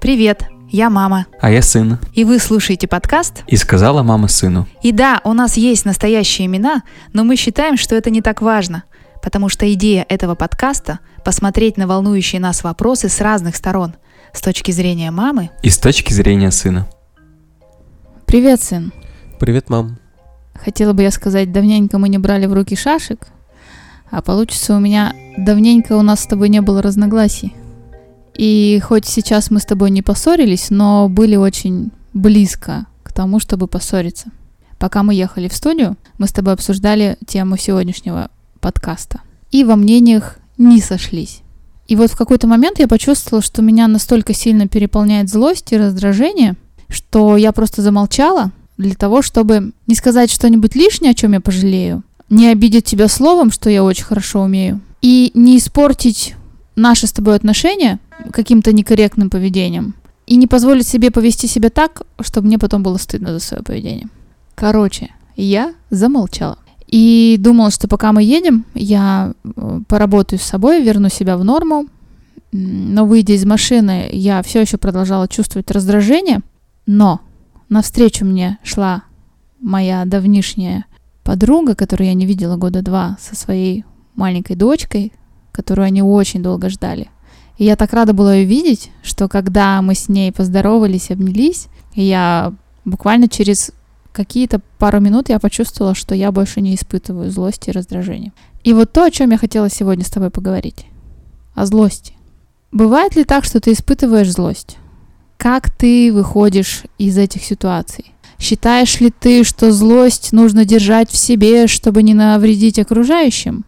Привет, я мама. А я сын. И вы слушаете подкаст? И сказала мама сыну. И да, у нас есть настоящие имена, но мы считаем, что это не так важно, потому что идея этого подкаста – посмотреть на волнующие нас вопросы с разных сторон, с точки зрения мамы И с точки зрения сына. Привет, сын. Привет, мам. Хотела бы я сказать, давненько мы не брали в руки шашек, а получится у меня давненько у нас с тобой не было разногласий. И хоть сейчас мы с тобой не поссорились, но были очень близко к тому, чтобы поссориться. Пока мы ехали в студию, мы с тобой обсуждали тему сегодняшнего подкаста. И во мнениях не сошлись. И вот в какой-то момент я почувствовала, что меня настолько сильно переполняет злость и раздражение, что я просто замолчала для того, чтобы не сказать что-нибудь лишнее, о чем я пожалею, не обидеть тебя словом, что я очень хорошо умею, и не испортить наши с тобой отношения каким-то некорректным поведением, и не позволить себе повести себя так, чтобы мне потом было стыдно за свое поведение. Короче, я замолчала. И думала, что пока мы едем, я э, поработаю с собой, верну себя в норму. Но выйдя из машины, я все еще продолжала чувствовать раздражение. Но навстречу мне шла моя давнишняя подруга, которую я не видела года два, со своей маленькой дочкой, которую они очень долго ждали. И я так рада была ее видеть, что когда мы с ней поздоровались, обнялись, я буквально через какие-то пару минут я почувствовала, что я больше не испытываю злости и раздражения. И вот то, о чем я хотела сегодня с тобой поговорить. О злости. Бывает ли так, что ты испытываешь злость? Как ты выходишь из этих ситуаций? Считаешь ли ты, что злость нужно держать в себе, чтобы не навредить окружающим?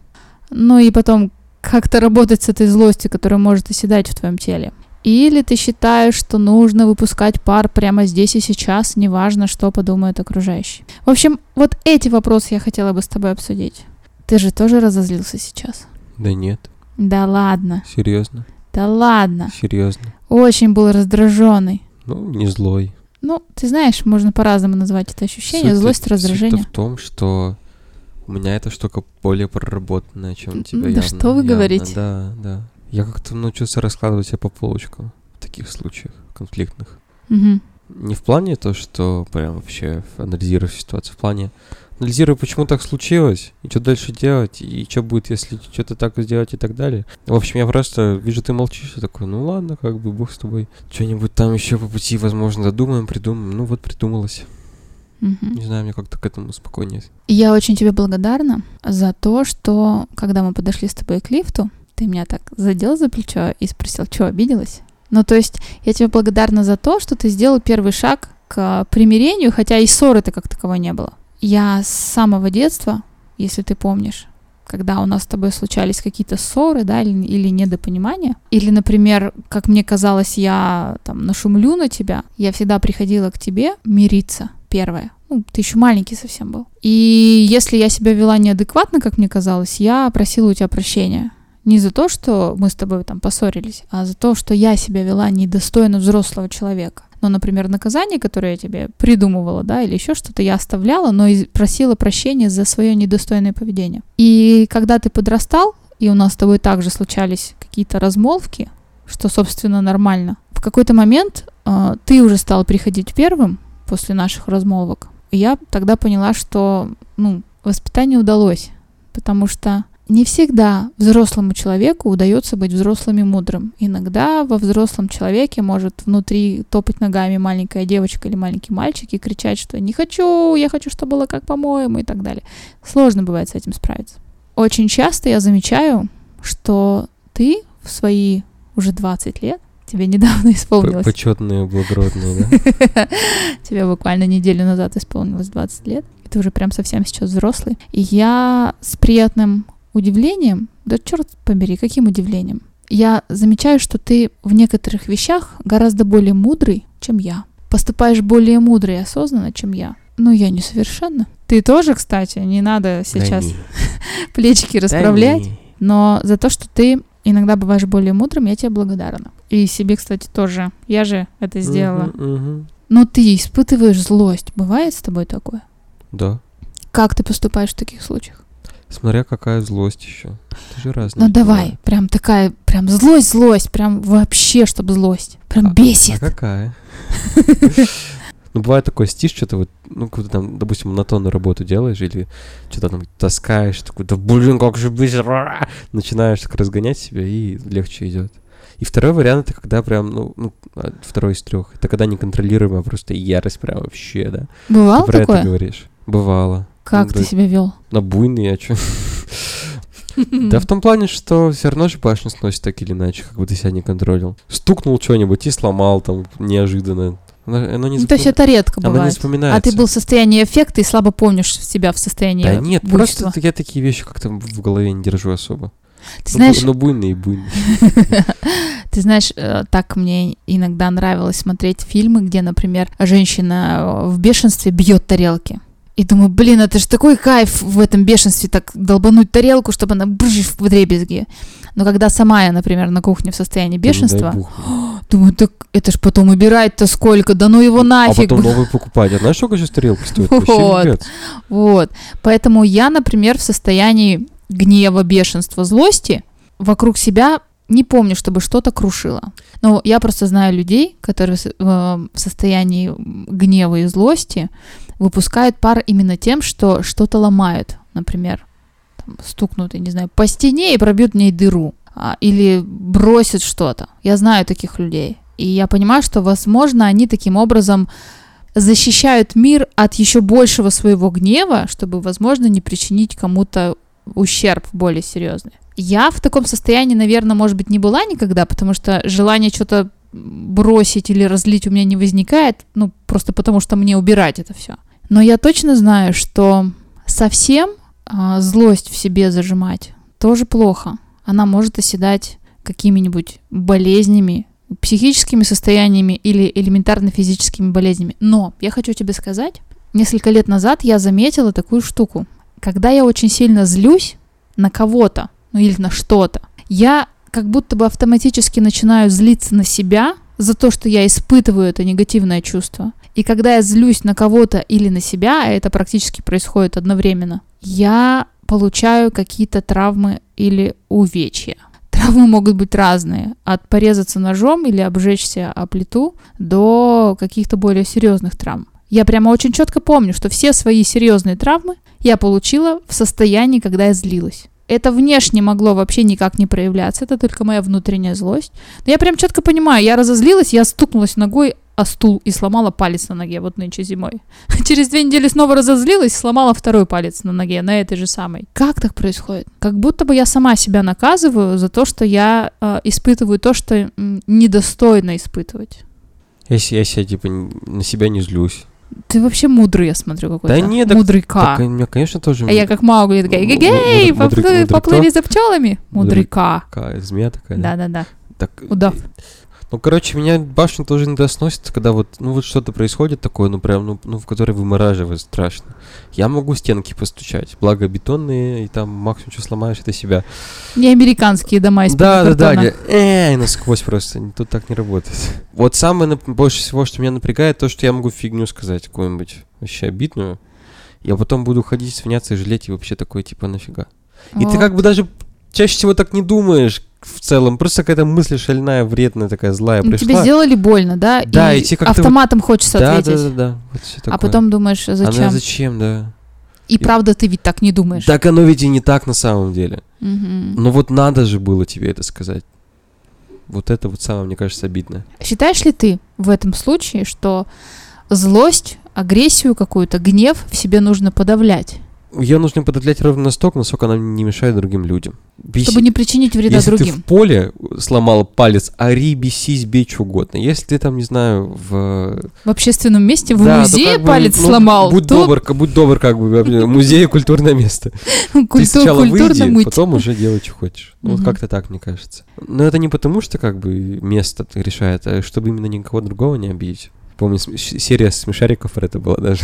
Ну и потом, как-то работать с этой злостью, которая может оседать в твоем теле? Или ты считаешь, что нужно выпускать пар прямо здесь и сейчас, неважно, что подумают окружающие? В общем, вот эти вопросы я хотела бы с тобой обсудить. Ты же тоже разозлился сейчас? Да нет, Да ладно, серьезно, да ладно. серьезно. Очень был раздраженный. Ну, не злой. Ну, ты знаешь, можно по-разному назвать это ощущение. Суть- Злость, раздражение. Суть-то в том, что у меня эта штука более проработанная, чем у тебя Да явно, что вы явно. говорите? Да, да. Я как-то научился раскладывать себя по полочкам в таких случаях конфликтных. Мгм. Не в плане то, что прям вообще анализирую ситуацию, в плане анализирую, почему так случилось, и что дальше делать, и что будет, если что-то так сделать и так далее. В общем, я просто вижу, ты молчишь, и такой, ну ладно, как бы бог с тобой. Что-нибудь там еще по пути, возможно, додумаем, придумаем. Ну вот придумалось. Мгм. Не знаю, мне как-то к этому спокойнее. Я очень тебе благодарна за то, что когда мы подошли с тобой к лифту, ты меня так задел за плечо и спросил, что обиделась? Ну, то есть я тебе благодарна за то, что ты сделал первый шаг к примирению, хотя и ссоры-то как таковой не было. Я с самого детства, если ты помнишь, когда у нас с тобой случались какие-то ссоры, да, или, или недопонимания, или, например, как мне казалось, я там нашумлю на тебя, я всегда приходила к тебе мириться, первое. Ну, ты еще маленький совсем был. И если я себя вела неадекватно, как мне казалось, я просила у тебя прощения. Не за то, что мы с тобой там поссорились, а за то, что я себя вела недостойно взрослого человека. Ну, например, наказание, которое я тебе придумывала, да, или еще что-то, я оставляла, но просила прощения за свое недостойное поведение. И когда ты подрастал, и у нас с тобой также случались какие-то размолвки, что, собственно, нормально, в какой-то момент э, ты уже стал приходить первым после наших размолвок. И я тогда поняла, что, ну, воспитание удалось, потому что не всегда взрослому человеку удается быть взрослым и мудрым. Иногда во взрослом человеке может внутри топать ногами маленькая девочка или маленький мальчик и кричать, что «не хочу, я хочу, чтобы было как по-моему» и так далее. Сложно бывает с этим справиться. Очень часто я замечаю, что ты в свои уже 20 лет, тебе недавно исполнилось, Почетные, благородные, да? тебе буквально неделю назад исполнилось 20 лет, ты уже прям совсем сейчас взрослый. И я с приятным удивлением, да черт побери, каким удивлением, я замечаю, что ты в некоторых вещах гораздо более мудрый, чем я. Поступаешь более мудро и осознанно, чем я. Ну, я несовершенна. Ты тоже, кстати, не надо сейчас Да не, плечики да расправлять. не. Но за то, что ты иногда бываешь более мудрым, я тебе благодарна. И себе, кстати, тоже. Я же это сделала. Мгм, мгм. Но ты испытываешь злость. Бывает с тобой такое? Да. Как ты поступаешь в таких случаях? Смотря какая злость еще. Это же разные. Ну давай, бывают. прям такая, прям злость, злость, прям вообще, чтобы злость. Прям А бесит. какая? Ну, бывает такой стишь, что-то вот, ну, когда там, допустим, монотонную работу делаешь или что-то там таскаешь, такой, да блин, как же быстро, начинаешь так разгонять себя, и легче идет. И второй вариант, это когда прям, ну, ну, а, второй из трех, это когда неконтролируемая просто ярость прям вообще, да. Бывало Ты про такое? это говоришь? Бывало. Как Ну, ты да. себя вел? На буйный, а чё? Да в том плане, что все равно же башню сносит так или иначе, как бы ты себя не контролил. Стукнул что-нибудь и сломал там неожиданно. Оно, оно не Ну, то есть запом- это редко оно не бывает. вспоминается. А ты был в состоянии эффекта и слабо помнишь себя в состоянии Да нет, буйства. просто я такие вещи как-то в голове не держу особо. Ты Ну, знаешь, Ну, буйный и буйный. Ты знаешь, э, так мне иногда нравилось смотреть фильмы, где, например, женщина э, в бешенстве бьет тарелки. И думаю, блин, это же такой кайф в этом бешенстве, так долбануть тарелку, чтобы она бжж в дребезги. Но когда сама я, например, на кухне в состоянии дай бешенства, бог. думаю, так это ж потом убирать-то сколько, да ну его А нафиг. потом новый покупать. А знаешь, сколько сейчас тарелка стоит? Вообще Вот. Вот. Поэтому я, например, в состоянии гнева, бешенства, злости вокруг себя не помню, чтобы что-то крушило. Но я просто знаю людей, которые э, в состоянии гнева и злости выпускают пар именно тем, что что-то ломают. Например, там, стукнут, я не знаю, по стене и пробьют в ней дыру. А, или бросят что-то. Я знаю таких людей. И я понимаю, что, возможно, они таким образом защищают мир от еще большего своего гнева, чтобы, возможно, не причинить кому-то ущерб более серьезный. Я в таком состоянии, наверное, может быть, не была никогда, потому что желание что-то бросить или разлить у меня не возникает, ну, просто потому что мне убирать это все. Но я точно знаю, что совсем а, злость в себе зажимать тоже плохо. Она может оседать какими-нибудь болезнями, психическими состояниями или элементарно физическими болезнями. Но я хочу тебе сказать, несколько лет назад я заметила такую штуку. Когда я очень сильно злюсь на кого-то, ну или на что-то, я как будто бы автоматически начинаю злиться на себя за то, что я испытываю это негативное чувство. И когда я злюсь на кого-то или на себя, а это практически происходит одновременно, я получаю какие-то травмы или увечья. Травмы могут быть разные. От порезаться ножом или обжечься о плиту до каких-то более серьезных травм. Я прямо очень четко помню, что все свои серьезные травмы я получила в состоянии, когда я злилась. Это внешне могло вообще никак не проявляться, это только моя внутренняя злость. Но я прям четко понимаю, я разозлилась, я стукнулась ногой о стул и сломала палец на ноге, вот нынче зимой. Через две недели снова разозлилась, сломала второй палец на ноге, на этой же самой. Как так происходит? Как будто бы я сама себя наказываю за то, что я э, испытываю то, что недостойно испытывать. Я, я себя, типа, на себя не злюсь. Ты вообще мудрый, я смотрю, какой-то. Да нет, так- Мудрый Так, меня, конечно, тоже... А я как Маугли такая, гей, поплыли, за пчелами. Мудрый Мудрый Ка. Ка, змея такая, да? Да-да-да. Удав. Ну, короче, меня башня тоже иногда сносит, когда вот, ну, вот что-то происходит такое, ну, прям, ну, ну, в которое вымораживает страшно. Я могу стенки постучать, благо бетонные, и там максимум, что сломаешь, это себя. Не американские дома из да, да, да, картона. э, насквозь просто, тут так не работает. Вот самое больше всего, что меня напрягает, то, что я могу фигню сказать, какую-нибудь вообще обидную, я потом буду ходить, свиняться и жалеть, и вообще такое, типа, нафига. И ты Вот. как бы даже чаще всего так не думаешь в целом, просто какая-то мысль шальная, вредная такая, злая Ну, пришла. Тебе сделали больно, да? Да, и и тебе автоматом хочется да, ответить. да, да, да, вот А потом думаешь, Она зачем? зачем, да. И правда ты ведь так не думаешь. Так оно ведь и не так на самом деле. Мгм. Но вот надо же было тебе это сказать. Вот это вот самое, мне кажется, обидно. Считаешь ли ты в этом случае, что злость, агрессию какую-то, гнев в себе нужно подавлять, Ее нужно подавлять ровно настолько, насколько она не мешает другим людям. Беси- чтобы не причинить вреда Если ты другим? в поле сломал палец, ори, бесись, бей что угодно. Если ты там, не знаю, в... В общественном месте, в Да, музее бы, палец ну, сломал, Будь то добр, будь добр, как бы, музей культурное место. Ты сначала выйди, потом уже делай, что хочешь. Ну, Вот как-то так, мне кажется. Но это не потому, что как бы место решает, а чтобы именно никого другого не обидеть. Помню, серия смешариков про это была даже.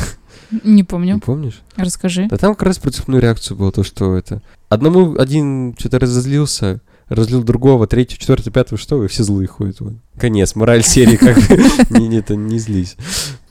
Не Не помню. помнишь? Расскажи. Да там как раз про цепную реакцию было то, что это... Одному один что-то разозлился, разлил другого, третьего, четвертого, пятого, что, и все злые ходят. Вот. Конец, мораль серии как бы. Не, не, это не злись.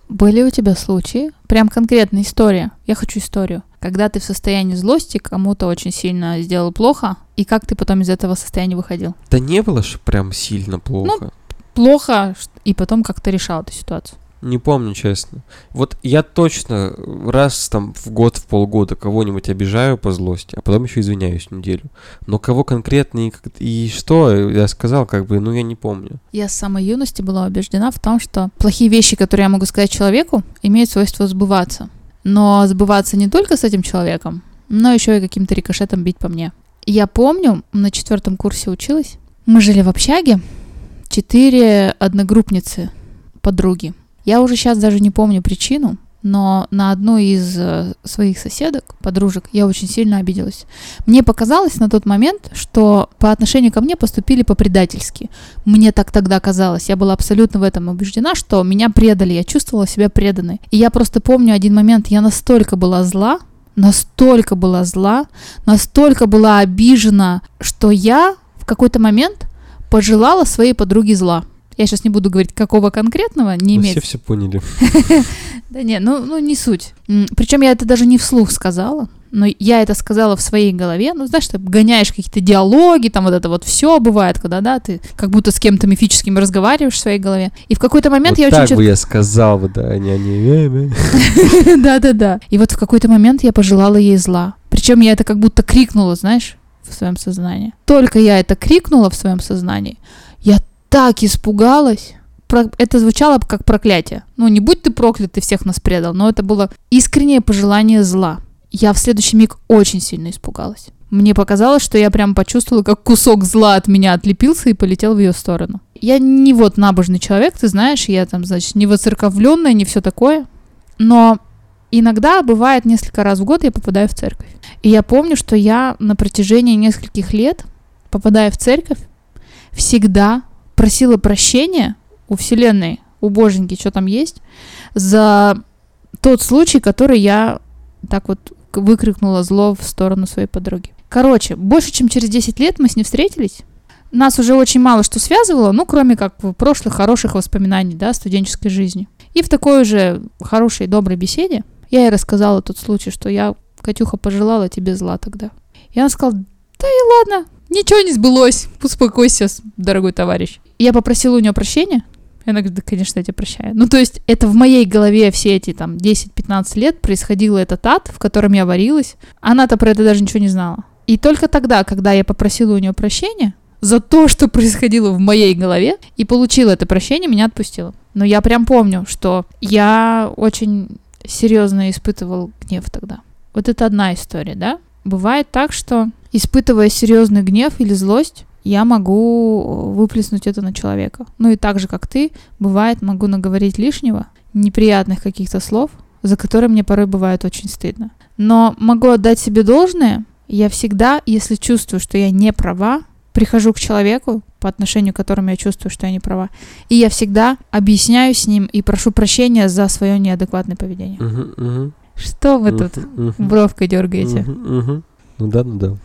Были у тебя случаи, прям конкретная история, я хочу историю, Когда ты в состоянии злости, кому-то очень сильно сделал плохо, и как ты потом из этого состояния выходил? Да не было ж прям сильно плохо. Плохо, и потом как ты решал эту ситуацию. Не помню, честно. Вот я точно раз там в год, в полгода кого-нибудь обижаю по злости, а потом еще извиняюсь неделю. Но кого конкретно и, и что я сказал, как бы, ну я не помню. Я с самой юности была убеждена в том, что плохие вещи, которые я могу сказать человеку, имеют свойство сбываться. Но сбываться не только с этим человеком, но еще и каким-то рикошетом бить по мне. Я помню, на четвертом курсе училась. Мы жили в общаге, четыре одногруппницы, подруги. Я уже сейчас даже не помню причину, но на одну из э, своих соседок, подружек, я очень сильно обиделась. Мне показалось на тот момент, что по отношению ко мне поступили по-предательски. Мне так тогда казалось. Я была абсолютно в этом убеждена, что меня предали. Я чувствовала себя преданной. И я просто помню один момент, я настолько была зла, настолько была зла, настолько была обижена, что я в какой-то момент пожелала своей подруге зла. Я сейчас не буду говорить, какого конкретного, не Ну, имеет все все поняли. да не, ну, ну не суть. Причем я это даже не вслух сказала, но я это сказала в своей голове. Ну, знаешь, ты гоняешь какие-то диалоги, там вот это вот все бывает, когда, да, ты как будто с кем-то мифическим разговариваешь в своей голове. И в какой-то момент вот я так очень бы я сказал да, не они. Да-да-да. И вот в какой-то момент я пожелала ей зла. Причем я это как будто крикнула, знаешь, в своем сознании. Только я это крикнула в своем сознании, я так испугалась. Про- Это звучало как проклятие. Ну, не будь ты проклят, ты всех нас предал, но это было искреннее пожелание зла. Я в следующий миг очень сильно испугалась. Мне показалось, что я прям почувствовала, как кусок зла от меня отлепился и полетел в ее сторону. Я не вот набожный человек, ты знаешь, я там, значит, не воцерковленная, не все такое. Но иногда бывает несколько раз в год я попадаю в церковь. И я помню, что я на протяжении нескольких лет, попадая в церковь, всегда просила прощения у Вселенной, у Боженьки, что там есть, за тот случай, который я так вот выкрикнула зло в сторону своей подруги. Короче, больше чем через 10 лет мы с ней встретились. Нас уже очень мало что связывало, ну, кроме как прошлых хороших воспоминаний, да, студенческой жизни. И в такой уже хорошей, доброй беседе я ей рассказала тот случай, что я, Катюха, пожелала тебе зла тогда. И она сказала, да и ладно, ничего не сбылось, успокойся, дорогой товарищ. Я попросила у нее прощения, и она говорит, да, конечно, я тебя прощаю. Ну, то есть это в моей голове все эти там 10-15 лет происходило этот ад, в котором я варилась. Она-то про это даже ничего не знала. И только тогда, когда я попросила у нее прощения за то, что происходило в моей голове, и получила это прощение, меня отпустило. Но я прям помню, что я очень серьезно испытывал гнев тогда. Вот это одна история, да? Бывает так, что испытывая серьезный гнев или злость, я могу выплеснуть это на человека. Ну и так же, как ты, бывает, могу наговорить лишнего, неприятных каких-то слов, за которые мне порой бывает очень стыдно. Но могу отдать себе должное, я всегда, если чувствую, что я не права, прихожу к человеку, по отношению к которому я чувствую, что я не права, и я всегда объясняю с ним и прошу прощения за свое неадекватное поведение. Мгм, мгм, Что вы тут бровкой дергаете? Ну да, ну да.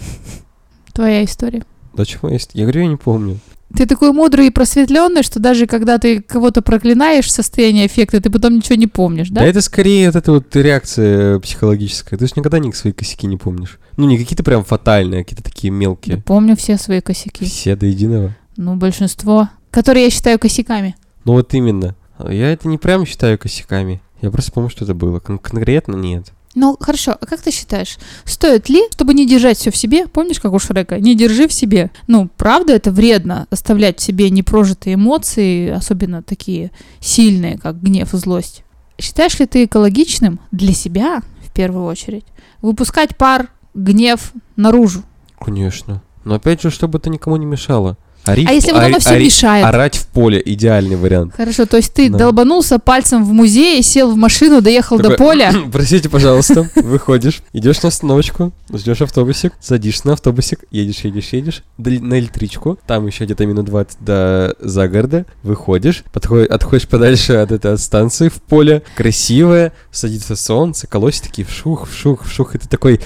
Твоя история. Да чего есть? Я говорю, я не помню. Ты такой мудрый и просветленный, что даже когда ты кого-то проклинаешь в состоянии эффекта, ты потом ничего не помнишь, Да? да? это скорее вот эта вот реакция психологическая. Ты же никогда ни свои косяки не помнишь. Ну, не какие-то прям фатальные, а какие-то такие Я мелкие. помню все свои косяки. Все до единого. Ну, большинство, которые я считаю косяками. Ну вот именно. Я это не прям считаю косяками. Я просто помню, что это было. Кон- конкретно нет. Ну, хорошо, а как ты считаешь, стоит ли, чтобы не держать все в себе, помнишь, как у Шрека, не держи в себе? Ну, правда, это вредно оставлять в себе непрожитые эмоции, особенно такие сильные, как гнев и злость. Считаешь ли ты экологичным для себя, в первую очередь, выпускать пар, гнев наружу? Конечно. Но опять же, чтобы это никому не мешало. Ори А если вот ори- оно все ори- мешает? Орать в поле идеальный вариант. Хорошо, то есть ты Да. долбанулся пальцем в музее, сел в машину, доехал до Такой, поля. Простите, пожалуйста, выходишь, идешь на остановочку, ждешь автобусик, садишься на автобусик, едешь, едешь, едешь, на электричку, там еще где-то минут 20 до загорода, выходишь, подходи- отходишь подальше от этой от станции в поле, красивое, садится солнце, колосит такие вшух, вшух, вшух, и ты такой,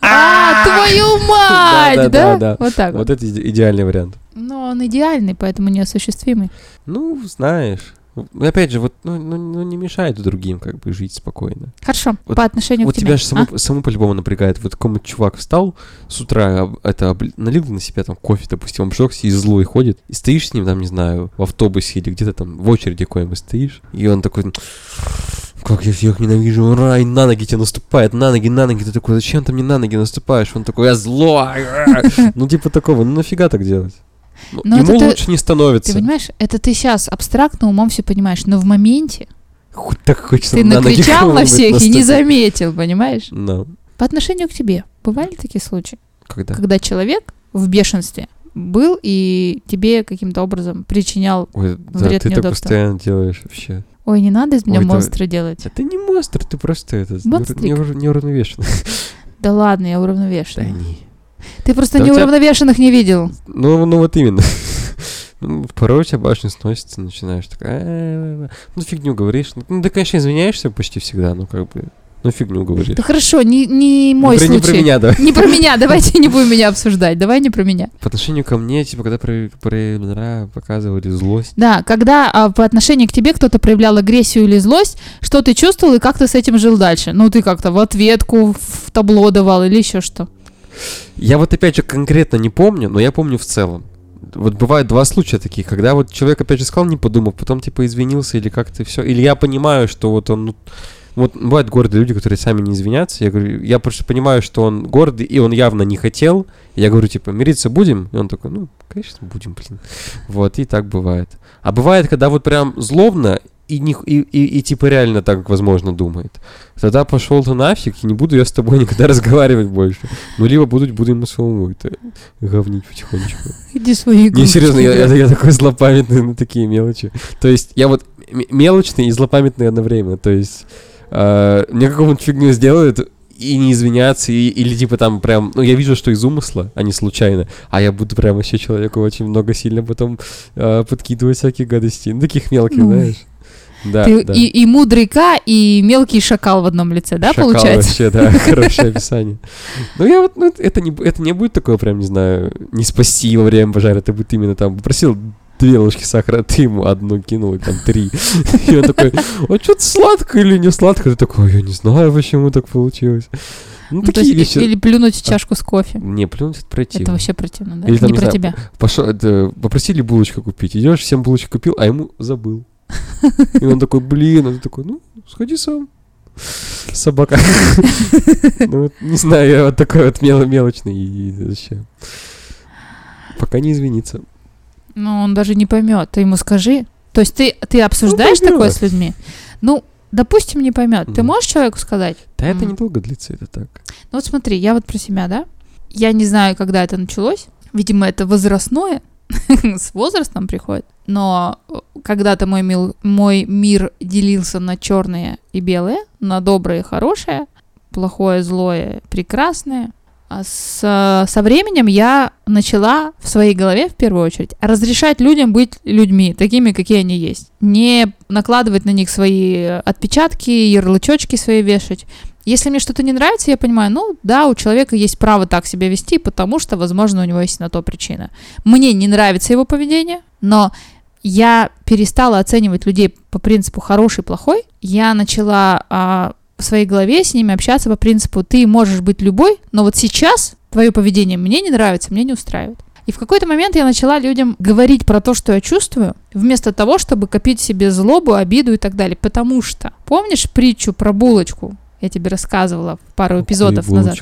А, твою мать, Да, да, да? Вот так вот. вот это иде- идеальный вариант. Но он идеальный, поэтому неосуществимый. Ну, знаешь, Ну, опять же, вот, ну, ну, ну, не мешает другим как бы жить спокойно. Хорошо, Вот- по отношению Вот к тебе. тебя же саму, А? саму по-любому напрягает. Вот какой-нибудь чувак встал с утра, это налил на себя там кофе, допустим, обжегся и злой ходит. И стоишь с ним, там, не знаю, в автобусе или где-то там в очереди какой-нибудь стоишь. И он такой, как я всех ненавижу, ура, и на ноги тебе наступает, на ноги, на ноги. Ты такой, зачем ты мне на ноги наступаешь? Он такой, я злой. Ну, типа такого, ну нафига так делать? Ну, Но Ему это ты- лучше не становится. Ты понимаешь, это ты сейчас абстрактно умом все понимаешь, но в моменте Хоть так хочется ты на накричал на всех и не заметил, понимаешь? Ну, По отношению к тебе бывали такие случаи, когда? когда человек в бешенстве был и тебе каким-то образом причинял Ой, да, вред, ты так неудобства. постоянно делаешь вообще. Ой, не надо из меня Ой, да- монстра делать. Это не монстр, ты просто это неуравновешенный. Да ладно, я Да уравновешенная. не. Ты просто Да у тебя- неуравновешенных не видел. Ну, ну вот именно. Ну, Порой у тебя башня сносится, начинаешь такая, «А-а-а». ну фигню говоришь. Ну, ты, конечно, извиняешься почти всегда, но как бы, ну фигню говоришь. Да хорошо, не, не мой Ну, про- случай. Не про меня, да. Не про меня, давайте не будем меня обсуждать, давай не про меня. По отношению ко мне, типа, когда про- про- показывали злость, Да, когда а, по отношению к тебе кто-то проявлял агрессию или злость, что ты чувствовал и как ты с этим жил дальше? Ну, ты как-то в ответку в табло давал или еще что? Я вот опять же конкретно не помню, но я помню в целом. Вот бывают два случая таких, когда вот человек опять же сказал, не подумав, потом типа извинился или как-то все. Или я понимаю, что вот он... ну, вот бывают гордые люди, которые сами не извинятся. Я говорю, я просто понимаю, что он гордый, и он явно не хотел. Я говорю, типа, мириться будем? И он такой, ну, конечно, будем, блин. Вот, и так бывает. А бывает, когда вот прям злобно, и, не, и, и, и типа реально так, возможно, думает. Тогда пошел ты нафиг, и не буду я с тобой никогда разговаривать больше. Ну, либо буду, буду ему самому это говнить потихонечку. Иди свои Не, серьезно, я, я- я такой злопамятный на такие мелочи. То есть, я вот мелочный и злопамятный одновременно. То есть, э, мне какую-нибудь фигню сделают, и не извиняться, и- или типа там прям, ну я вижу, что из умысла, а не случайно, а я буду прям вообще человеку очень много сильно потом э, подкидывать всяких гадостей, ну таких мелких, Ну, знаешь. Да, Ты да. и, и мудрый К, и мелкий шакал в одном лице, да, Шакал получается? вообще, да, хорошее описание. Ну, я вот, ну, это не, это не будет такое прям, не знаю, не спасти во время пожара, это будет именно там, попросил две ложки сахара, ты ему одну кинул, и там три. И он такой, а что-то сладко или не сладко? Ты такой, я не знаю, почему так получилось. Ну, Ну, такие есть, вещи. или плюнуть в чашку с кофе. Не, плюнуть это противно. Это вообще противно, да? Или Это там, не не про знаю, тебя. Пошел, это, попросили булочку купить. Идешь, всем булочку купил, а ему забыл. И он такой, блин, а ты такой, ну, сходи сам. Собака. Ну, не знаю, я вот такой вот мел- мелочный и вообще. Пока не извиниться. Ну, он даже не поймет. Ты ему скажи. То есть ты, ты обсуждаешь такое с людьми? Ну, допустим, не поймет. Ты Ну. можешь человеку сказать? Да это М. недолго длится, это так. Ну вот смотри, я вот про себя, да? Я не знаю, когда это началось. Видимо, это возрастное. С возрастом приходит. Но э, когда-то мой, мил- мой мир делился на черное и белое, на доброе и хорошее, плохое, злое, прекрасное. А с, со временем я начала в своей голове, в первую очередь, разрешать людям быть людьми, такими, какие они есть. Не накладывать на них свои отпечатки, ярлычочки свои вешать. Если мне что-то не нравится, я понимаю, ну да, у человека есть право так себя вести, потому что, возможно, у него есть на то причина. Мне не нравится его поведение, но я перестала оценивать людей по принципу хороший, плохой. Я начала а, в своей голове с ними общаться по принципу ты можешь быть любой, но вот сейчас твое поведение мне не нравится, мне не устраивает. И в какой-то момент я начала людям говорить про то, что я чувствую, вместо того, чтобы копить себе злобу, обиду и так далее. Потому что, помнишь притчу про булочку? Я тебе рассказывала пару эпизодов Какую назад.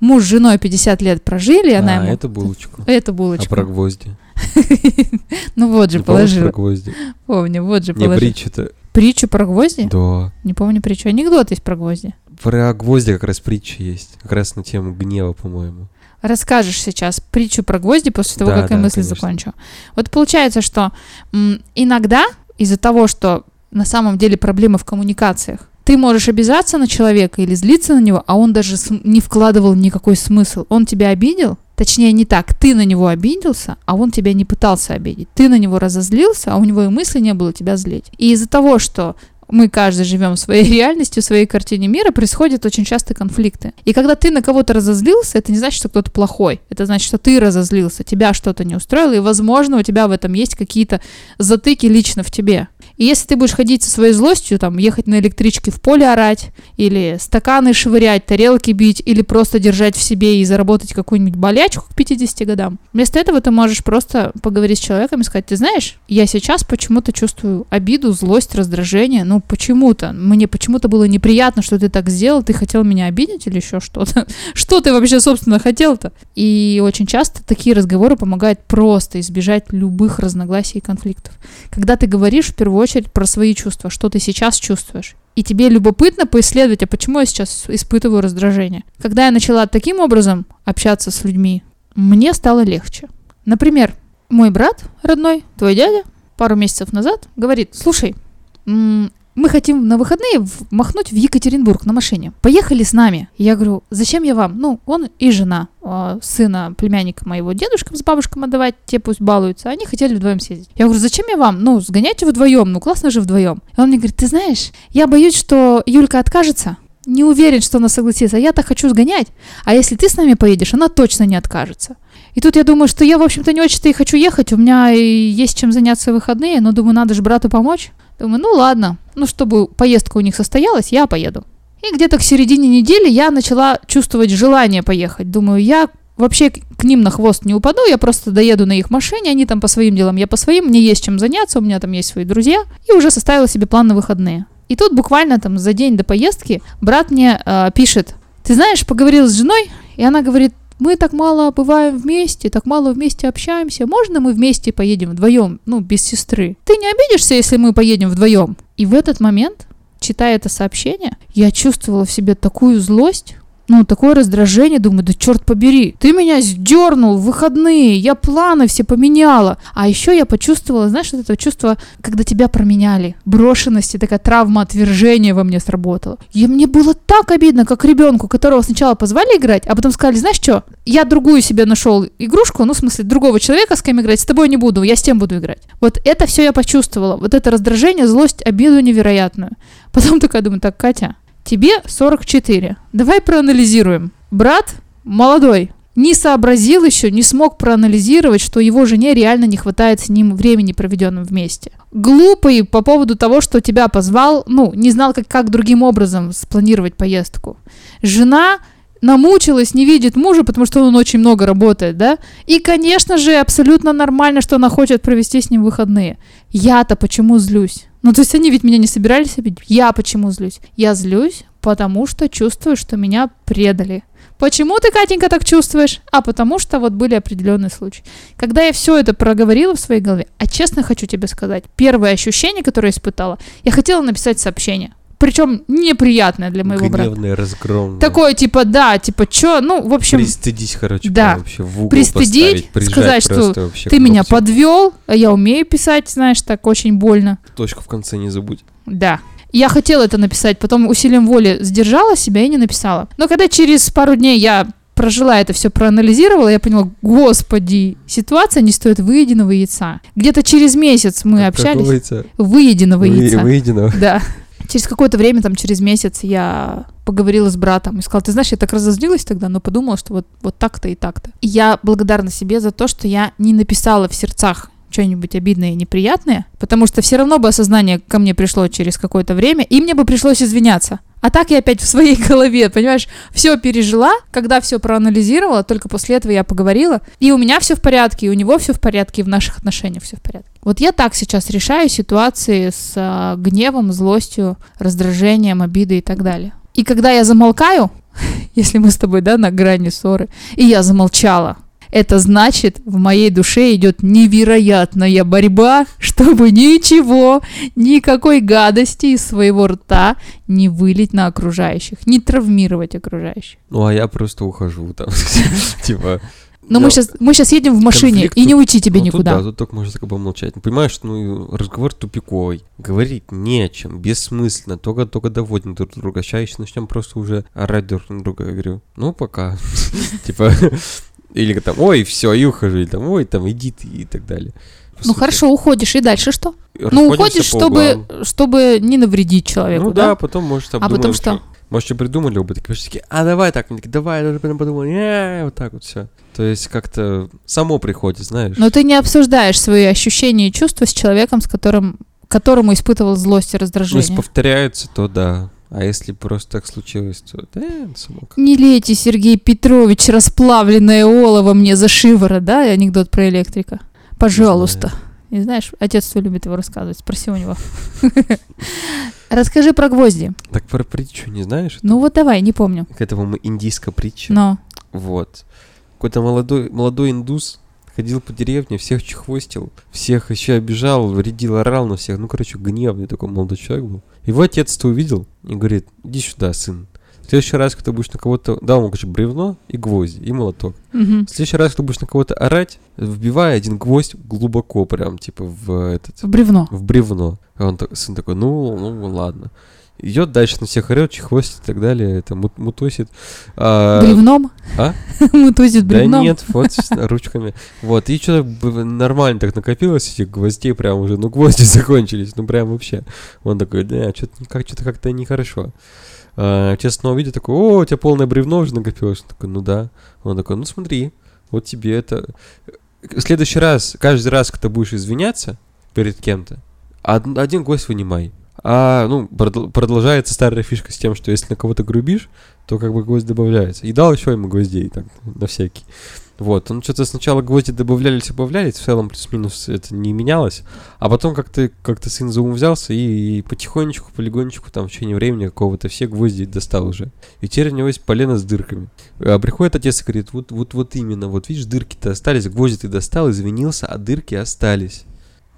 Муж с женой 50 лет прожили, и она А, ему... это булочку. Эту А булочку. про гвозди? Ну вот же, Не положила. Помню, вот же Не, положила. притча-то. Притчу про гвозди? Да. Не помню притчу. Анекдот есть про гвозди. Про гвозди как раз притча есть. Как раз на тему гнева, по-моему. Расскажешь сейчас притчу про гвозди после того, Да, как я да, мысль конечно. закончу. Вот получается, что иногда из-за того, что на самом деле проблема в коммуникациях, ты можешь обижаться на человека или злиться на него, а он даже не вкладывал никакой смысл. Он тебя обидел, точнее не так, ты на него обиделся, а он тебя не пытался обидеть. Ты на него разозлился, а у него и мысли не было тебя злить. И из-за того, что мы каждый живем своей реальности, в своей картине мира, происходят очень часто конфликты. И когда ты на кого-то разозлился, это не значит, что кто-то плохой. Это значит, что ты разозлился, тебя что-то не устроило, и, возможно, у тебя в этом есть какие-то затыки лично в тебе. И если ты будешь ходить со своей злостью, там, ехать на электричке в поле орать, или стаканы швырять, тарелки бить, или просто держать в себе и заработать какую-нибудь болячку к 50 годам, вместо этого ты можешь просто поговорить с человеком и сказать, ты знаешь, я сейчас почему-то чувствую обиду, злость, раздражение, ну почему-то, мне почему-то было неприятно, что ты так сделал, ты хотел меня обидеть или еще что-то? Что ты вообще, собственно, хотел-то? И очень часто такие разговоры помогают просто избежать любых разногласий и конфликтов. Когда ты говоришь в первую очередь про свои чувства, что ты сейчас чувствуешь. И тебе любопытно поисследовать, а почему я сейчас испытываю раздражение. Когда я начала таким образом общаться с людьми, мне стало легче. Например, мой брат родной, твой дядя, пару месяцев назад говорит, слушай, мы хотим на выходные махнуть в Екатеринбург на машине. Поехали с нами. Я говорю, зачем я вам? Ну, он и жена а, сына племянника моего дедушкам с бабушкам отдавать, те пусть балуются. Они хотели вдвоем съездить. Я говорю, зачем я вам? Ну, сгоняйте вдвоем, ну классно же вдвоем. И он мне говорит, ты знаешь, я боюсь, что Юлька откажется. Не уверен, что она согласится. Я-то хочу сгонять. А если ты с нами поедешь, она точно не откажется. И тут я думаю, что я, в общем-то, не очень-то и хочу ехать. У меня и есть чем заняться в выходные, но думаю, надо же брату помочь. Думаю, ну ладно, ну чтобы поездка у них состоялась, я поеду. И где-то к середине недели я начала чувствовать желание поехать. Думаю, я вообще к ним на хвост не упаду, я просто доеду на их машине, они там по своим делам, я по своим, мне есть чем заняться, у меня там есть свои друзья. И уже составила себе план на выходные. И тут буквально там за день до поездки брат мне э, пишет, ты знаешь, поговорил с женой, и она говорит, мы так мало бываем вместе, так мало вместе общаемся. Можно мы вместе поедем вдвоем, ну, без сестры? Ты не обидишься, если мы поедем вдвоем? И в этот момент, читая это сообщение, я чувствовала в себе такую злость, ну, такое раздражение, думаю, да черт побери, ты меня сдернул в выходные, я планы все поменяла. А еще я почувствовала, знаешь, вот это чувство, когда тебя променяли, брошенности, такая травма отвержения во мне сработала. И мне было так обидно, как ребенку, которого сначала позвали играть, а потом сказали, знаешь что, я другую себе нашел игрушку, ну, в смысле, другого человека, с кем играть, с тобой не буду, я с тем буду играть. Вот это все я почувствовала, вот это раздражение, злость, обиду невероятную. Потом такая думаю, так, Катя, тебе 44. Давай проанализируем. Брат молодой, не сообразил еще, не смог проанализировать, что его жене реально не хватает с ним времени, проведенным вместе. Глупый по поводу того, что тебя позвал, ну, не знал, как, как другим образом спланировать поездку. Жена намучилась, не видит мужа, потому что он очень много работает, да? И, конечно же, абсолютно нормально, что она хочет провести с ним выходные. Я-то почему злюсь? Ну, то есть они ведь меня не собирались обидеть. Я почему злюсь? Я злюсь, потому что чувствую, что меня предали. Почему ты, Катенька, так чувствуешь? А потому что вот были определенные случаи. Когда я все это проговорила в своей голове, а честно хочу тебе сказать, первое ощущение, которое я испытала, я хотела написать сообщение. Причем неприятное для моего брата. Гневный, разгромный. Такое, типа, да, типа, чё, ну, в общем, Пристыдись, короче, Да. вообще в угол Пристыдить, поставить, сказать, что вообще ты меня подвел, а я умею писать, знаешь, так очень больно. Точку в конце не забудь. Да. Я хотела это написать, потом усилием воли сдержала себя и не написала. Но когда через пару дней я прожила это все, проанализировала, я поняла, господи, ситуация не стоит выеденного яйца. Где-то через месяц мы Как- общались. какого яйца? Выеденного Вы- яйца. Выеденного. Да. Через какое-то время, там, через месяц я поговорила с братом и сказала, ты знаешь, я так разозлилась тогда, но подумала, что вот, вот так-то и так-то. И я благодарна себе за то, что я не написала в сердцах что-нибудь обидное и неприятное, потому что все равно бы осознание ко мне пришло через какое-то время, и мне бы пришлось извиняться. А так я опять в своей голове, понимаешь, все пережила, когда все проанализировала, только после этого я поговорила, и у меня все в порядке, и у него все в порядке, и в наших отношениях все в порядке. Вот я так сейчас решаю ситуации с а, гневом, злостью, раздражением, обидой и так далее. И когда я замолкаю, если мы с тобой, да, на грани ссоры, и я замолчала, это значит, в моей душе идет невероятная борьба, чтобы ничего, никакой гадости из своего рта не вылить на окружающих, не травмировать окружающих. Ну, а я просто ухожу там. Типа... Но мы сейчас, мы сейчас едем в машине, и не уйти тебе ну, никуда. да, тут только можно как бы молчать. Ну, Понимаешь, ну, разговор тупиковый. Говорить не о чем, бессмысленно, только-только доводим друг друга. Сейчас еще начнем просто уже орать друг на друга. Я говорю, ну, пока. Типа, или там, ой, все, и ухожу, или там, ой, там, иди ты, и так далее. Ну сути, хорошо, уходишь, и дальше что? Ну уходишь, чтобы, чтобы не навредить человеку, Ну да? да, потом, может, А потом обдумаем, что? Может, что придумали оба, такие, такие, а давай так, они такие, давай, я подумал, «Не», вот так вот все. То есть как-то само приходит, знаешь. Но ты не обсуждаешь свои ощущения и чувства с человеком, с которым которому испытывал злость и Ну, раздражение. если повторяется, то да. А если просто так случилось, то да, как. Не лейте, Сергей Петрович, расплавленное олово мне за шиворот, да, анекдот про электрика? Пожалуйста. Не знаешь, отец твой любит его рассказывать, спроси у него. Расскажи про гвозди. Так про притчу не знаешь? Ну вот давай, не помню. К этому индийская притча. Но. Вот. Какой-то молодой, молодой индус ходил по деревне, всех чехвостил, всех еще обижал, вредил, орал на всех. Ну, короче, гневный такой молодой человек был. Его отец-то увидел и говорит, иди сюда, сын. В следующий раз, когда будешь на кого-то... Да, он, короче, бревно и гвозди, и молоток. Мгм. В следующий раз, когда будешь на кого-то орать, вбивай один гвоздь глубоко прям, типа, в этот... В бревно. в бревно. А он сын такой, ну, ну ладно. Идет дальше на всех орет, чехвостит и так далее, это мут- мутосит. А, Бревном? а? Мутузит Да бревном? нет, вот ручками. Вот, и что-то нормально так накопилось этих гвоздей, прям уже, ну, гвозди закончились, ну, прям вообще. Он такой, да, что-то как, что-то как-то нехорошо. А, честно, увидел такой, о, у тебя полное бревно уже накопилось. Он такой, ну да. Он такой, ну смотри, вот тебе это... В следующий раз, каждый раз, когда будешь извиняться перед кем-то, од- один гвоздь вынимай. А, ну, продолжается старая фишка с тем, что если на кого-то грубишь, то как бы гвоздь добавляется. И дал еще ему гвоздей, так, на всякий. Вот, он что-то сначала гвозди добавлялись, добавлялись, в целом плюс-минус это не менялось, а потом как-то как сын за ум взялся и, и потихонечку, полигонечку, там, в течение времени какого-то все гвозди достал уже. И теперь у него есть полено с дырками. А приходит отец и говорит, вот, вот, вот именно, вот видишь, дырки-то остались, гвозди ты достал, извинился, а дырки остались.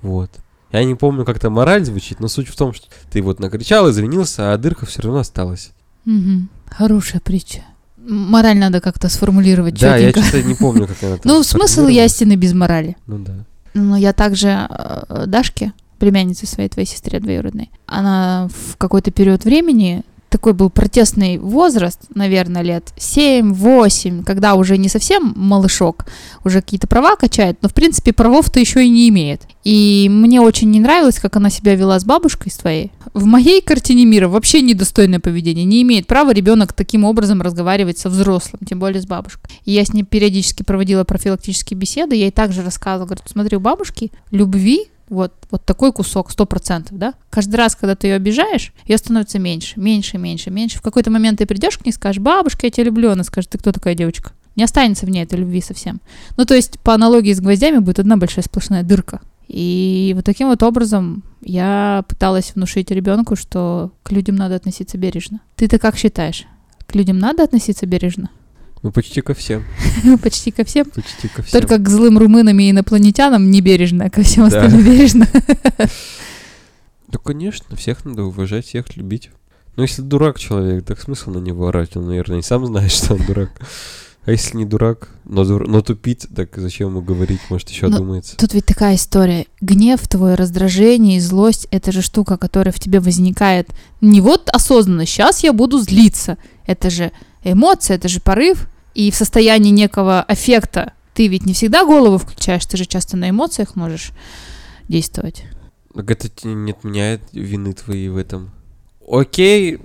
Вот. Я не помню, как там мораль звучит, но суть в том, что ты вот накричал, извинился, а дырка все равно осталась. Мгм. Хорошая притча. Мораль надо как-то сформулировать Да, я чётенько. что-то не помню, как она Ну, смысл ясен и без морали. Ну да. Ну, я также э, Дашке, племяннице своей твоей сестре двоюродной, она в какой-то период времени такой был протестный возраст, наверное, лет 7-8, когда уже не совсем малышок, уже какие-то права качает, но, в принципе, правов-то еще и не имеет. И мне очень не нравилось, как она себя вела с бабушкой с твоей. В моей картине мира вообще недостойное поведение. Не имеет права ребенок таким образом разговаривать со взрослым, тем более с бабушкой. И я с ней периодически проводила профилактические беседы, я ей также рассказывала, говорю, смотри, у бабушки любви вот, вот такой кусок, сто процентов, да? Каждый раз, когда ты ее обижаешь, ее становится меньше, меньше, меньше, меньше. В какой-то момент ты придешь к ней и скажешь, бабушка, я тебя люблю. Она скажет, ты кто такая девочка? Не останется в ней этой любви совсем. Ну, то есть, по аналогии с гвоздями будет одна большая сплошная дырка. И вот таким вот образом я пыталась внушить ребенку, что к людям надо относиться бережно. Ты-то как считаешь? К людям надо относиться бережно? Ну, почти ко всем. Почти ко всем. Почти ко всем. Только к злым румынам и инопланетянам не бережно, а ко всем Да. остальным бережно. Ну, конечно, всех надо уважать, всех любить. Ну, если дурак человек, так смысл на него орать? Он, наверное, и сам знает, что он дурак. А если не дурак, но, дур- но тупит, так зачем ему говорить? Может, еще Но думается. Тут ведь такая история. Гнев твой, раздражение и злость — это же штука, которая в тебе возникает не вот осознанно, сейчас я буду злиться. Это же эмоция, это же порыв. И в состоянии некого аффекта ты ведь не всегда голову включаешь, ты же часто на эмоциях можешь действовать. Так это не отменяет вины твоей в этом. Окей,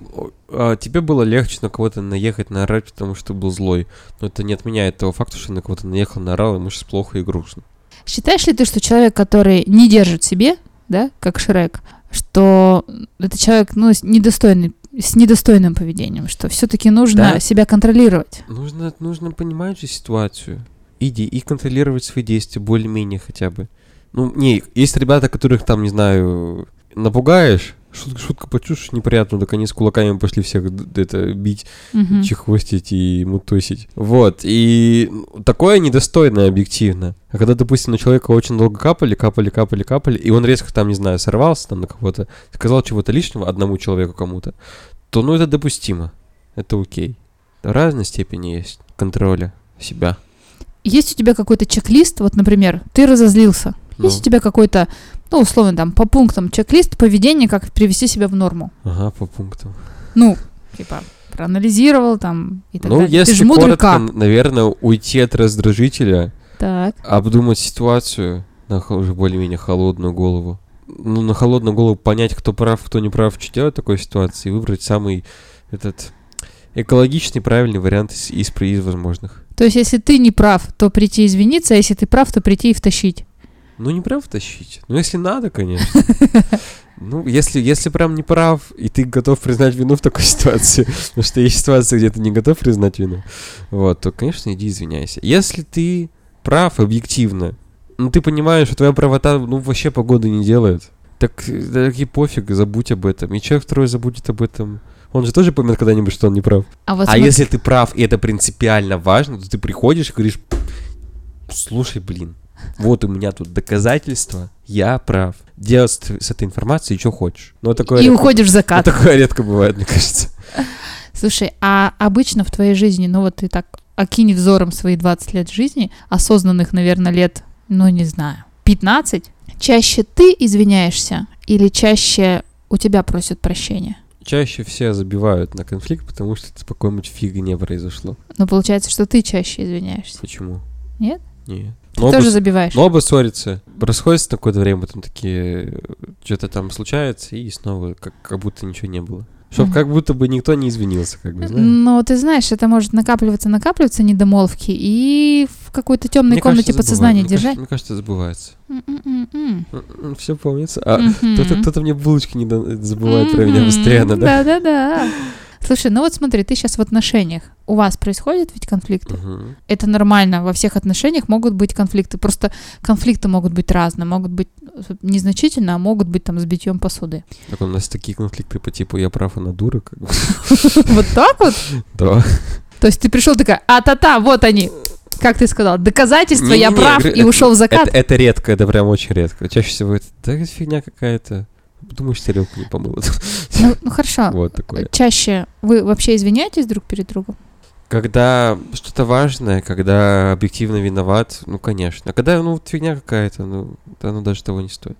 а, тебе было легче на кого-то наехать, наорать, потому что ты был злой. Но это не отменяет того факта, что на кого-то наехал, наорал, ему сейчас плохо и грустно. Считаешь ли ты, что человек, который не держит себе, да, как Шрек, что это человек, ну, недостойный, с недостойным поведением, что все-таки нужно Да. себя контролировать? Нужно, нужно понимать же ситуацию. Иди и контролировать свои действия более-менее хотя бы. Ну, не, есть ребята, которых там, не знаю, напугаешь, шут- шутку почушь неприятно, так они с кулаками пошли всех это бить, Мгм. чехвостить и мутосить. Вот, и такое недостойно объективно. А когда, допустим, на человека очень долго капали, капали, капали, капали, и он резко там, не знаю, сорвался там на кого-то, сказал чего-то лишнего одному человеку кому-то, то, ну, это допустимо. Это окей. Разной степени есть контроля себя. Есть у тебя какой-то чек-лист, вот, например, ты разозлился. Ну, Есть у тебя какой-то, ну, условно, там, по пунктам чек-лист поведения, как привести себя в норму. ага, по пунктам. Ну, типа, проанализировал там и так ну, далее. если ты же мудрый коротко, как. наверное, уйти от раздражителя, Так. обдумать ситуацию на уже более-менее холодную голову. Ну, на холодную голову понять, кто прав, кто не прав, что делать в такой ситуации, и выбрать самый этот экологичный, правильный вариант из, из, из возможных. То есть, если ты не прав, то прийти извиниться, а если ты прав, то прийти и втащить. Ну, не прям втащить. Ну, если надо, конечно. Ну, если, если прям не прав, и ты готов признать вину в такой ситуации, потому что есть ситуации, где ты не готов признать вину, вот, то, конечно, иди извиняйся. Если ты прав объективно, ну, ты понимаешь, что твоя правота, ну, вообще погоды не делает, так, так и пофиг, забудь об этом. И человек второй забудет об этом. Он же тоже поймет когда-нибудь, что он не прав. А, вот А смотри- если ты прав, и это принципиально важно, то ты приходишь и говоришь, слушай, блин, вот у меня тут доказательства, я прав. Делать с, этой информацией что хочешь. Но такое И редко- уходишь в ну, закат. такое редко бывает, мне кажется. Слушай, а обычно в твоей жизни, ну вот ты так окинь взором свои 20 лет жизни, осознанных, наверное, лет, ну не знаю, 15, чаще ты извиняешься или чаще у тебя просят прощения? Чаще все забивают на конфликт, потому что это по какой-нибудь фигне произошло. Но получается, что ты чаще извиняешься. Почему? Нет? Нет. Ты Но оба, тоже с- забиваешь. но оба ссорятся, расходятся на какое-то время, потом такие, что-то там случается, и снова как, как будто ничего не было. Чтоб Мгм. как будто бы никто не извинился, как бы, знаешь. Но ты знаешь, это может накапливаться, накапливаться недомолвки и в какой-то темной Мне комнате кажется, подсознания. Мне держать. кажется- Мне кажется, забывается. М-м-м-м. Все помнится. А Мгм. кто-то, кто-то мне булочки не да- забывает про меня постоянно, да? Да-да-да. Слушай, ну вот смотри, ты сейчас в отношениях. У вас происходят ведь конфликты? Мгм. Это нормально. Во всех отношениях могут быть конфликты. Просто конфликты могут быть разные. Могут быть э, незначительно, а могут быть там с битьем посуды. Так у нас такие конфликты по типу «я прав, она дура». Вот так вот? Да. То есть ты пришел такая, а-та-та, вот они. Как ты сказал, доказательства, я прав, и ушел в закат. Это, редко, это прям очень редко. Чаще всего это, да, фигня какая-то. Думаешь, тарелку не помыла. Ну, ну хорошо. Вот такое. Чаще вы вообще извиняетесь друг перед другом? Когда что-то важное, когда объективно виноват, ну, конечно. А когда, ну, фигня какая-то, ну, да, оно даже того не стоит.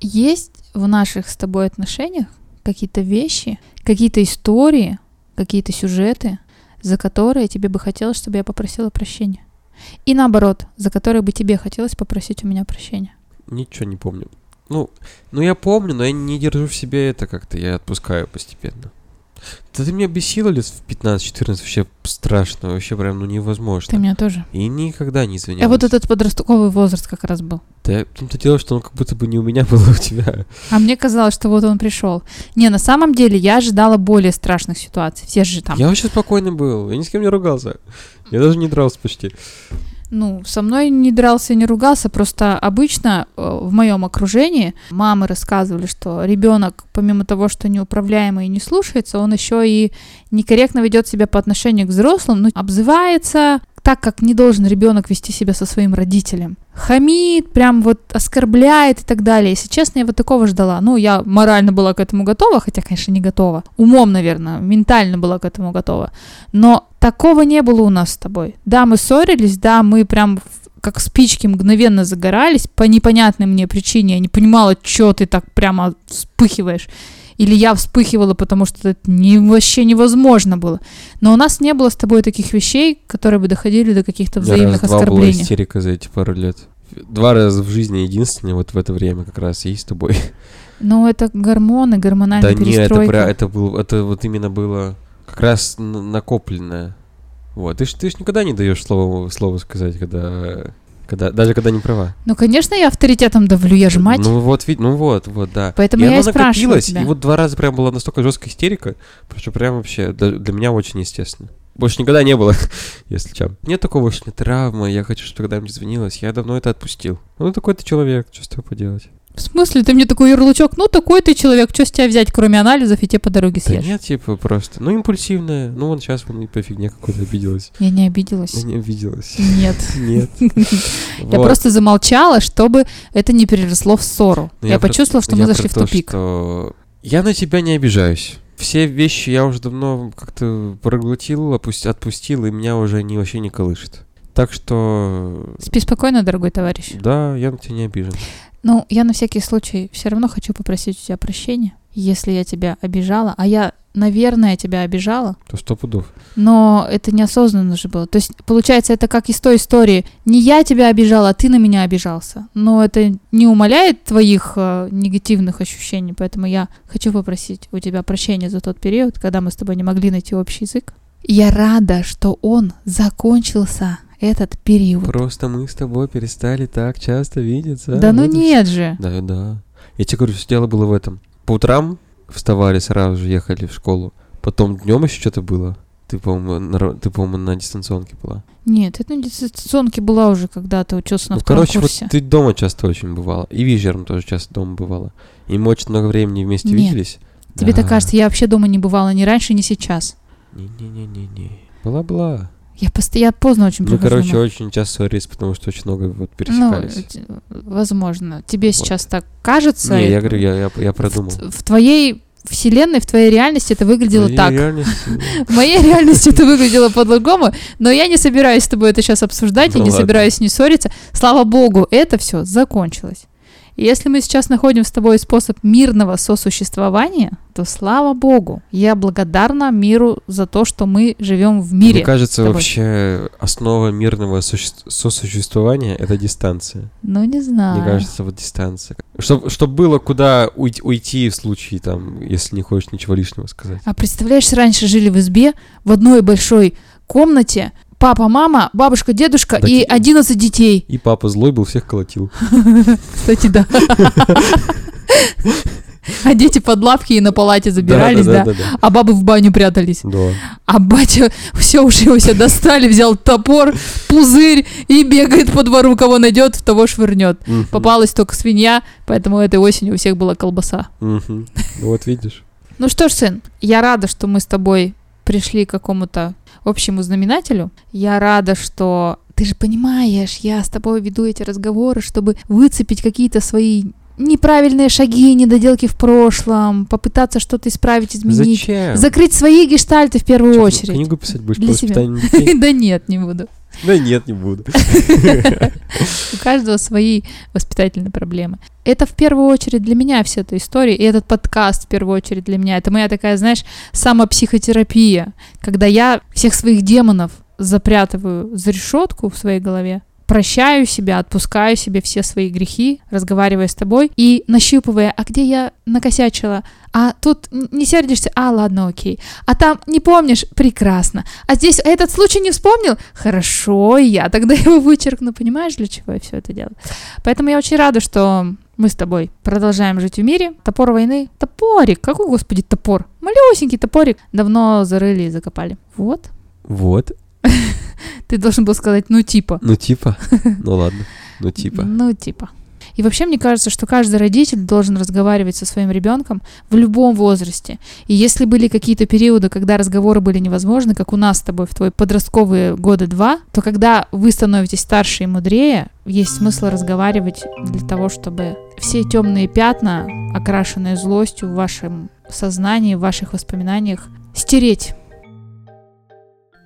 Есть в наших с тобой отношениях какие-то вещи, какие-то истории, какие-то сюжеты, за которые тебе бы хотелось, чтобы я попросила прощения? И наоборот, за которые бы тебе хотелось попросить у меня прощения? Ничего не помню. Ну, ну я помню, но я не держу в себе это как-то, я отпускаю постепенно. Да ты меня бесила лет в 15-14, вообще страшно, вообще прям, ну невозможно. Ты меня тоже. И никогда не извинялась. А вот этот подростковый возраст как раз был. Да, в том-то дело, что он как будто бы не у меня был, а у тебя. А мне казалось, что вот он пришел. Не, на самом деле я ожидала более страшных ситуаций. Все же там Я вообще спокойный был, я ни с кем не ругался. Я даже не дрался почти. Ну, со мной не дрался, не ругался, просто обычно э, в моем окружении мамы рассказывали, что ребенок, помимо того, что неуправляемый и не слушается, он еще и некорректно ведет себя по отношению к взрослым, ну, обзывается так, как не должен ребенок вести себя со своим родителем. Хамит, прям вот оскорбляет и так далее. Если честно, я вот такого ждала. Ну, я морально была к этому готова, хотя, конечно, не готова. Умом, наверное, ментально была к этому готова. Но такого не было у нас с тобой. Да, мы ссорились, да, мы прям как спички мгновенно загорались по непонятной мне причине. Я не понимала, что ты так прямо вспыхиваешь. Или я вспыхивала, потому что это не, вообще невозможно было. Но у нас не было с тобой таких вещей, которые бы доходили до каких-то взаимных раз-два была оскорблений. истерика за эти пару лет. Два раза в жизни единственное вот в это время как раз и с тобой. Но это гормоны, гормональная Да не, это, перестройка. пря- это, был, это вот именно было как раз накопленное. Вот, ты ж, ты ж никогда не даешь слово, слово сказать, когда, когда, даже когда не права. Ну, конечно, я авторитетом давлю, я же мать. Ну вот, ну вот, вот, да. Поэтому и я оно и накопилось, тебя. и вот два раза прям была настолько жесткая истерика, что прям вообще для, для меня очень естественно. Больше никогда не было, если чем. Нет такого, нет травмы, я хочу, чтобы когда-нибудь извинилась. Я давно это отпустил. Ну, такой ты человек, что с тобой поделать? В смысле, ты мне такой ярлычок? Ну, такой ты человек, что с тебя взять, кроме анализов, и те по дороге Да съешь? нет, типа, просто, ну, импульсивная. Ну, вон сейчас вон и по фигне какой-то обиделась. Я не обиделась. Я не обиделась. Нет. Нет. Я просто замолчала, чтобы это не переросло в ссору. Ну, Я почувствовала, что мы зашли в тупик. Я на тебя не обижаюсь. Все вещи я уже давно как-то проглотил, опусть- отпустил, и меня уже они вообще не колышет. Так что, Спи спокойно, дорогой товарищ. да, я на тебя не обижен. Ну, я на всякий случай все равно хочу попросить у тебя прощения, если я тебя обижала. А я, наверное, тебя обижала, То сто пудов. но это неосознанно же было. То есть, получается, это как из той истории. Не я тебя обижала, а ты на меня обижался. Но это не умаляет твоих э, негативных ощущений, поэтому я хочу попросить у тебя прощения за тот период, когда мы с тобой не могли найти общий язык. Я рада, что он закончился. Этот период. Просто мы с тобой перестали так часто видеться. Да ну нет же. Да, да. Я тебе говорю, все дело было в этом. По утрам вставали сразу же, ехали в школу. Потом днем еще что-то было. Ты, по-моему, на, ты, по-моему, на дистанционке была. Нет, это на дистанционке была уже, когда ты учился на ну, втором короче, курсе. вот ты дома часто очень бывала. И вечером тоже часто дома бывала. И мы очень много времени вместе Нет. виделись. Тебе Да. так кажется, я вообще дома не бывала ни раньше, ни сейчас. Не-не-не-не-не. Была-была. Я, пост... я поздно очень прихожу короче, домой. очень часто ссорились, потому что очень много вот Ну, пересекались. т- возможно. Тебе Вот. сейчас так кажется. Не, я говорю, я, я, я продумал. В, в твоей вселенной, в твоей реальности это выглядело Твоей так. В моей реальности это выглядело по-другому, но я не собираюсь с тобой это сейчас обсуждать, и Ну не собираюсь не ссориться. Слава богу, это все закончилось. И если мы сейчас находим с тобой способ мирного сосуществования, то слава богу, я благодарна миру за то, что мы живем в мире. Мне кажется, вообще основа мирного суще- сосуществования — это дистанция. Ну, не знаю. Мне кажется, вот дистанция. Чтобы чтоб было куда уйти в случае, там, если не хочешь ничего лишнего сказать. А представляешь, раньше жили в избе в одной большой комнате, папа, мама, бабушка, дедушка Так и и- 11 детей. И папа злой был, всех колотил. Кстати, да. А дети под лавки и на палате забирались, да. Да-да-да-да. А бабы в баню прятались. Да. А батя все уже его себя достали, взял топор, пузырь и бегает по двору, кого найдет, в того швырнет. Мгм. Попалась только свинья, поэтому этой осенью у всех была колбаса. Ну Вот видишь. Ну что ж, сын, я рада, что мы с тобой пришли к какому-то общему знаменателю. Я рада, что ты же понимаешь, я с тобой веду эти разговоры, чтобы выцепить какие-то свои неправильные шаги, недоделки в прошлом, попытаться что-то исправить, изменить. Зачем? Закрыть свои гештальты в первую Чё, очередь. Книгу писать будешь Для себя. Да нет, не буду. Да нет, не буду. У каждого свои воспитательные проблемы. Это в первую очередь для меня вся эта история, и этот подкаст в первую очередь для меня. Это моя такая, знаешь, самопсихотерапия, когда я всех своих демонов запрятываю за решетку в своей голове, прощаю себя, отпускаю себе все свои грехи, разговаривая с тобой и нащупывая, а где я накосячила, а тут не сердишься, а ладно, окей, а там не помнишь, прекрасно, а здесь этот случай не вспомнил, хорошо, я тогда его вычеркну, понимаешь, для чего я все это делаю. Поэтому я очень рада, что мы с тобой продолжаем жить в мире. Топор войны. Топорик. Какой, господи, топор? Малюсенький топорик. Давно зарыли и закопали. Вот. Вот. Ты должен был сказать, ну типа. Ну типа. Ну ладно. Ну типа. Ну типа. И вообще мне кажется, что каждый родитель должен разговаривать со своим ребенком в любом возрасте. И если были какие-то периоды, когда разговоры были невозможны, как у нас с тобой в твои подростковые годы два, то когда вы становитесь старше и мудрее, есть смысл разговаривать для того, чтобы все темные пятна, окрашенные злостью в вашем сознании, в ваших воспоминаниях, стереть.